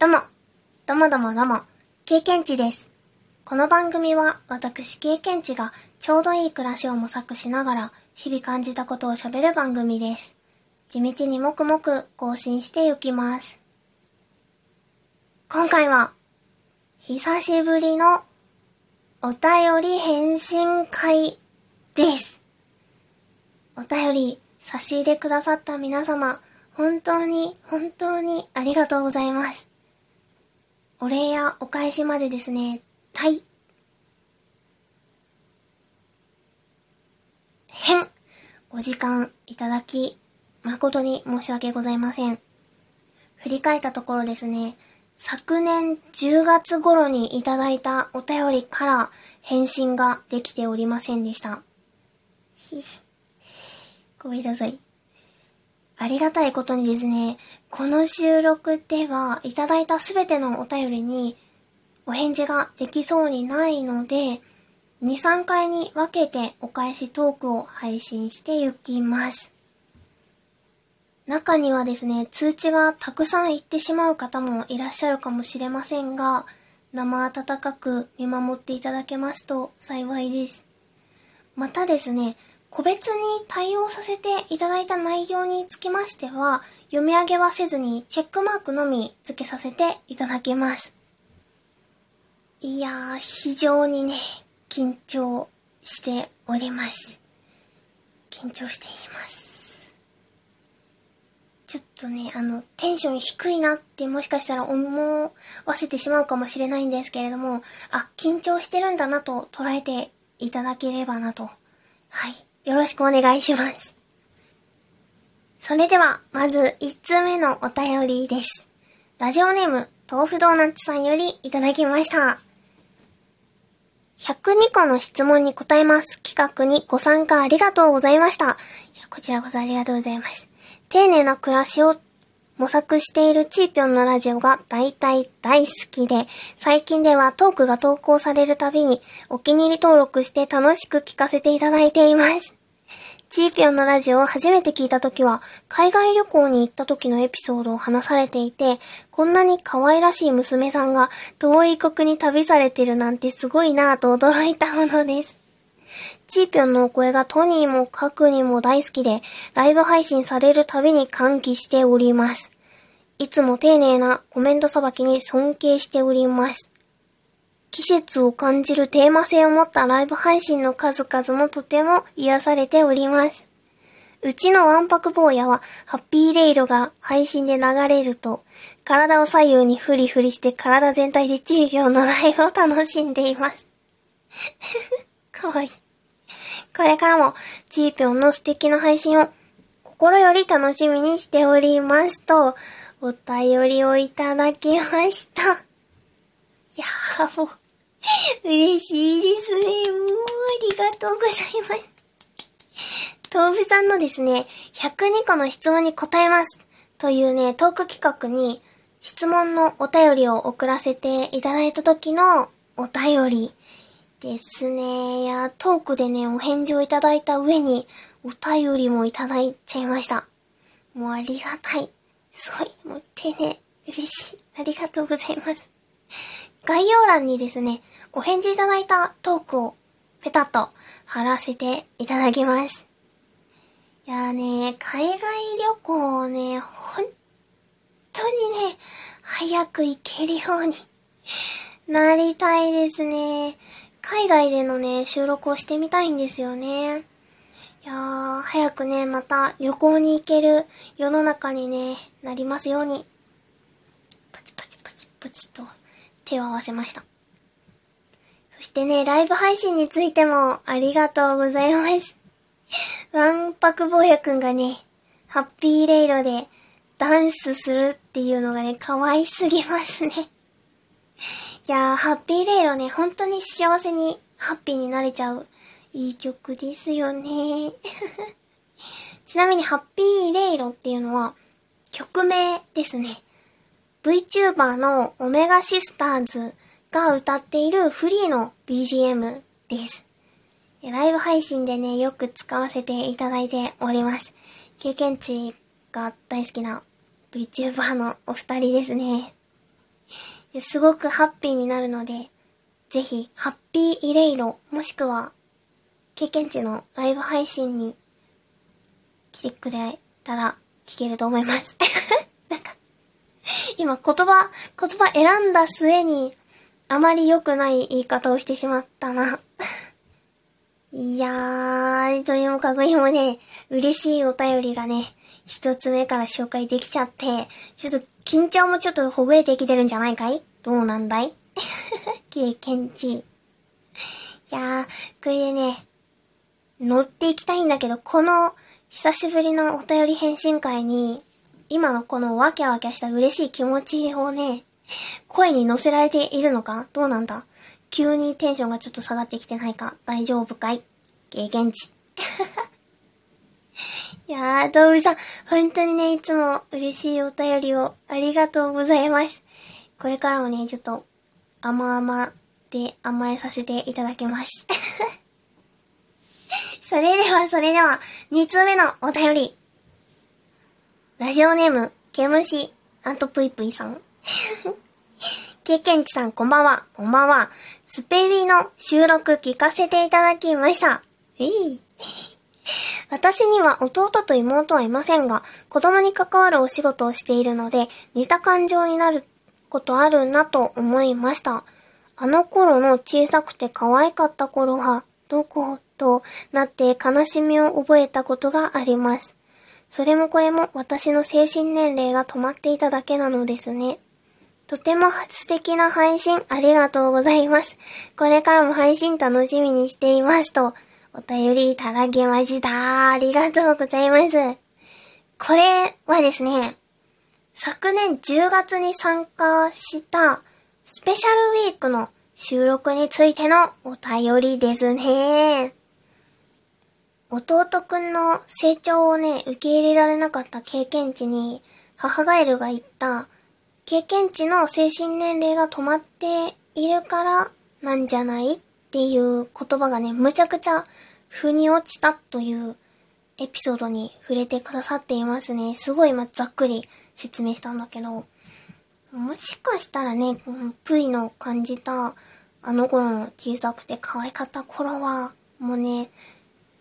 どうも、どうもどうもどうも、経験値です。この番組は私経験値がちょうどいい暮らしを模索しながら日々感じたことを喋る番組です。地道にもくもく更新していきます。今回は、久しぶりのお便り返信会です。お便り差し入れくださった皆様、本当に本当にありがとうございます。お礼やお返しまでですね、たい、変、お時間いただき、誠に申し訳ございません。振り返ったところですね、昨年10月頃にいただいたお便りから返信ができておりませんでした。ひ、ごめんなさい。ありがたいことにですね、この収録ではいただいたすべてのお便りにお返事ができそうにないので、2、3回に分けてお返しトークを配信していきます。中にはですね、通知がたくさん行ってしまう方もいらっしゃるかもしれませんが、生温かく見守っていただけますと幸いです。またですね、個別に対応させていただいた内容につきましては、読み上げはせずにチェックマークのみ付けさせていただきます。いやー、非常にね、緊張しております。緊張しています。ちょっとね、あの、テンション低いなってもしかしたら思わせてしまうかもしれないんですけれども、あ、緊張してるんだなと捉えていただければなと。はい。よろしくお願いします。それでは、まず1通目のお便りです。ラジオネーム、豆腐ドーナツさんよりいただきました。102個の質問に答えます。企画にご参加ありがとうございました。いや、こちらこそありがとうございます。丁寧な暮らしを模索しているチーピョンのラジオが大体大好きで、最近ではトークが投稿されるたびにお気に入り登録して楽しく聞かせていただいています。チーピョンのラジオを初めて聞いた時は、海外旅行に行った時のエピソードを話されていて、こんなに可愛らしい娘さんが遠い国に旅されてるなんてすごいなぁと驚いたものです。チーピョンのお声がトニーもカクにも大好きで、ライブ配信されるたびに歓喜しております。いつも丁寧なコメントさばきに尊敬しております。季節を感じるテーマ性を持ったライブ配信の数々もとても癒されております。うちのわんぱく坊やは、ハッピーレイロが配信で流れると、体を左右にフリフリして体全体でチーピョンのライブを楽しんでいます。かわいい。これからも、チーピョンの素敵な配信を心より楽しみにしておりますと、お便りをいただきました。やーもう、嬉しいですね。もう、ありがとうございます。豆腐さんのですね、102個の質問に答えます。というね、トーク企画に、質問のお便りを送らせていただいた時のお便りですね。いや、トークでね、お返事をいただいた上に、お便りもいただいちゃいました。もうありがたい。すごい、もう丁寧、嬉しい。ありがとうございます。概要欄にですね、お返事いただいたトークをペタッと貼らせていただきます。いやーね、海外旅行をね、本当にね、早く行けるように なりたいですね。海外でのね、収録をしてみたいんですよね。いやー、早くね、また旅行に行ける世の中にね、なりますように。パチパチパチパチと手を合わせました。そしてね、ライブ配信についてもありがとうございます。ワンパク坊やくんがね、ハッピーレイロでダンスするっていうのがね、可愛すぎますね。いやー、ハッピーレイロね、本当に幸せにハッピーになれちゃういい曲ですよね。ちなみにハッピーレイロっていうのは曲名ですね。VTuber のオメガシスターズが歌っているフリーの BGM です。ライブ配信でね、よく使わせていただいております。経験値が大好きな VTuber のお二人ですね。すごくハッピーになるので、ぜひ、ハッピーイレイロ、もしくは、経験値のライブ配信に来てくれたら聞けると思います。なんか、今言葉、言葉選んだ末に、あまり良くない言い方をしてしまったな。いやー、とにもかくにもね、嬉しいお便りがね、一つ目から紹介できちゃって、ちょっと緊張もちょっとほぐれてきてるんじゃないかい？どうなんだい？経験値。いやー、これでね、乗っていきたいんだけど、この久しぶりのお便り返信会に、今のこのワキャワキャした嬉しい気持ちをね、声に乗せられているのか？どうなんだ？急にテンションがちょっと下がってきてないか？大丈夫かい？経験値。いやー、動物さん、本当にね、いつも嬉しいお便りをありがとうございます。これからもね、ちょっと、甘々で甘えさせていただきます。それでは、それでは、2通目のお便り。ラジオネーム、ケムシ、アントプイプイさん。経験値さん、こんばんは、こんばんは。スペビの収録聞かせていただきました。えい。私には弟と妹はいませんが、子供に関わるお仕事をしているので、似た感情になることあるなと思いました。あの頃の小さくて可愛かった頃は、どことなって悲しみを覚えたことがあります。それもこれも私の精神年齢が止まっていただけなのですね。とても素敵な配信ありがとうございます。これからも配信楽しみにしていますと、お便りいただきました。ありがとうございます。これはですね、昨年10月に参加したスペシャルウィークの収録についてのお便りですね。弟くんの成長をね、受け入れられなかった経験値に、母ガエルが言った、経験値の精神年齢が止まっているからなんじゃないっていう言葉がね、むちゃくちゃ腑に落ちたというエピソードに触れてくださっていますね。すごいまざっくり説明したんだけど、もしかしたらね、プイの感じた、あの頃の小さくて可愛かった頃は、もうね、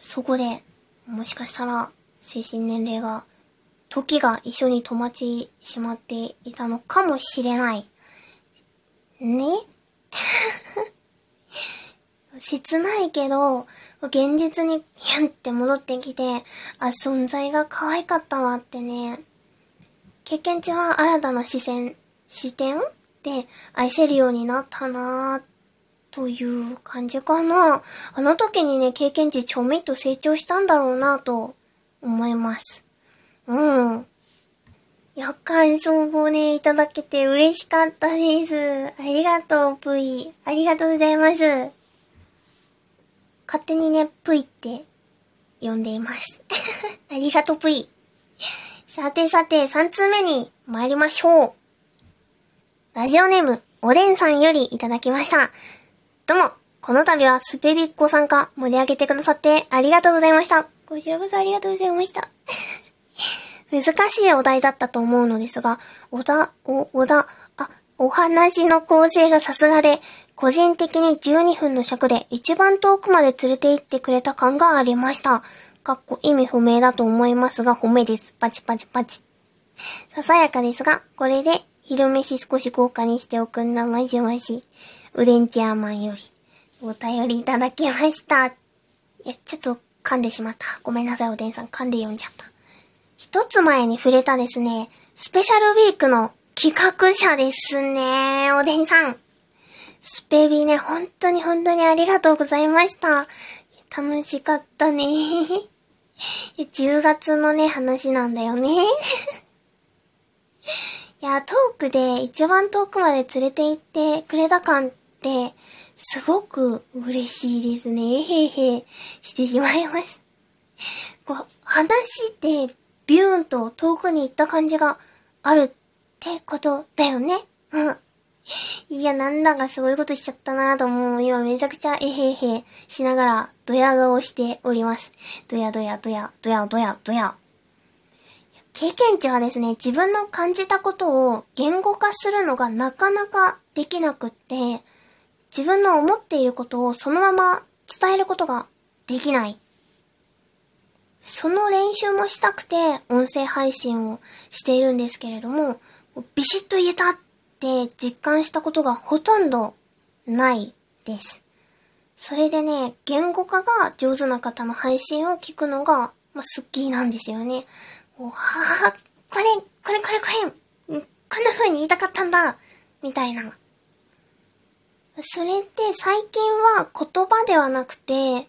そこで、もしかしたら、精神年齢が、時が一緒に止まってしまっていたのかもしれない。ね？切ないけど、現実にヒャンって戻ってきて、あ、存在が可愛かったわってね、経験値は新たな視線、視点で愛せるようになったなぁ、という感じかな。あの時にね、経験値ちょめっと成長したんだろうなと思います。うん。いや、感想をね、いただけて嬉しかったです。ありがとう、ぷい。ありがとうございます。勝手にね、ぷいって呼んでいます。ありがとう、ぷい。さてさて、3通目に参りましょう。ラジオネーム、おでんさんよりいただきました。どうも、この度はスペビッコ参加盛り上げてくださってありがとうございました。こちらこそありがとうございました。難しいお題だったと思うのですが、おだ、お、おだ、あ、お話の構成がさすがで、個人的に12分の尺で一番遠くまで連れて行ってくれた感がありました。かっこ意味不明だと思いますが、褒めです。パチパチパチ。ささやかですが、これで、昼飯少し豪華にしておくんなまじまし。ウデンチャーマンより、お便りいただきました。いや、ちょっと噛んでしまった。ごめんなさい、おでんさん。噛んで読んじゃった。一つ前に触れたですね、スペシャルウィークの企画者ですね、おでんさん。スペビね、本当に本当にありがとうございました。楽しかったね。10月のね、話なんだよね。いや、トークで一番遠くまで連れて行ってくれた感、すごく嬉しいですね。えへへしてしまいます。こう、話でビューンと遠くに行った感じがあるってことだよね。うん。いや、なんだかすごいことしちゃったなぁと思う。今めちゃくちゃえへへしながらドヤ顔しております。ドヤドヤドヤ、ドヤドヤドヤ。経験値はですね、自分の感じたことを言語化するのがなかなかできなくって、自分の思っていることをそのまま伝えることができない。その練習もしたくて音声配信をしているんですけれども、ビシッと言えたって実感したことがほとんどないです。それでね、言語化が上手な方の配信を聞くのが、まあ、好きなんですよね。はぁ、これ、これこれこれ、こんな風に言いたかったんだみたいな。それって最近は言葉ではなくて、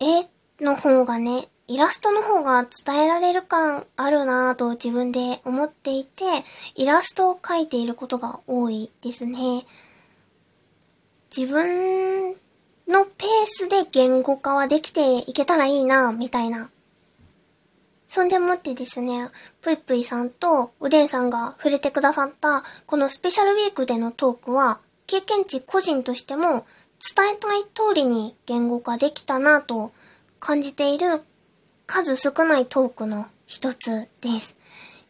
絵の方がね、イラストの方が伝えられる感あるなぁと自分で思っていて、イラストを描いていることが多いですね。自分のペースで言語化はできていけたらいいなぁみたいな。そんでもってですね、ぷいぷいさんとおでんさんが触れてくださったこのスペシャルウィークでのトークは、経験値個人としても伝えたい通りに言語化できたなと感じている数少ないトークの一つです。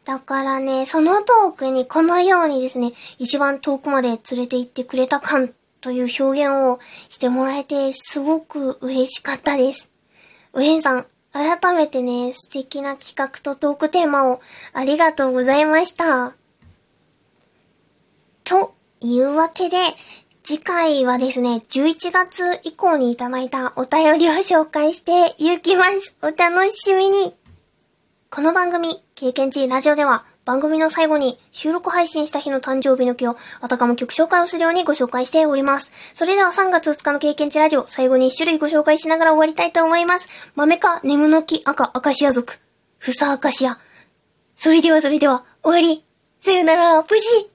だからね、そのトークにこのようにですね、一番遠くまで連れて行ってくれた感という表現をしてもらえてすごく嬉しかったです。ウェンさん、改めてね、素敵な企画とトークテーマをありがとうございました。というわけで、次回はですね、11月以降にいただいたお便りを紹介していきます。お楽しみに。この番組、経験値ラジオでは、番組の最後に収録配信した日の誕生日の日をあたかも曲紹介をするようにご紹介しております。それでは3月2日の経験値ラジオ、最後に1種類ご紹介しながら終わりたいと思います。豆か、眠の木、赤、アカシア族、ふさアカシア。それではそれでは、終わり。さよなら、無事